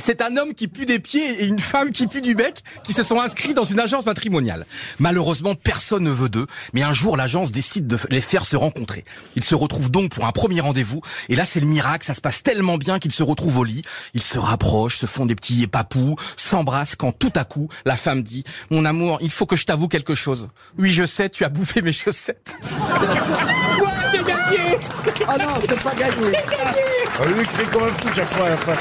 C'est un homme qui pue des pieds et une femme qui pue du bec qui se sont inscrits dans une agence matrimoniale. Malheureusement, personne ne veut d'eux, mais un jour, l'agence décide de les faire se rencontrer. Ils se retrouvent donc pour un premier rendez-vous, et là, c'est le miracle, ça se passe tellement bien qu'ils se retrouvent au lit. Ils se rapprochent, se font des petits papous, s'embrassent quand tout à coup, la femme dit « Mon amour, il faut que je t'avoue quelque chose. Oui, je sais, tu as bouffé mes chaussettes. » Ah non, c'est pas gagné. Ah, lui, crie comme un fou chaque fois à la fin.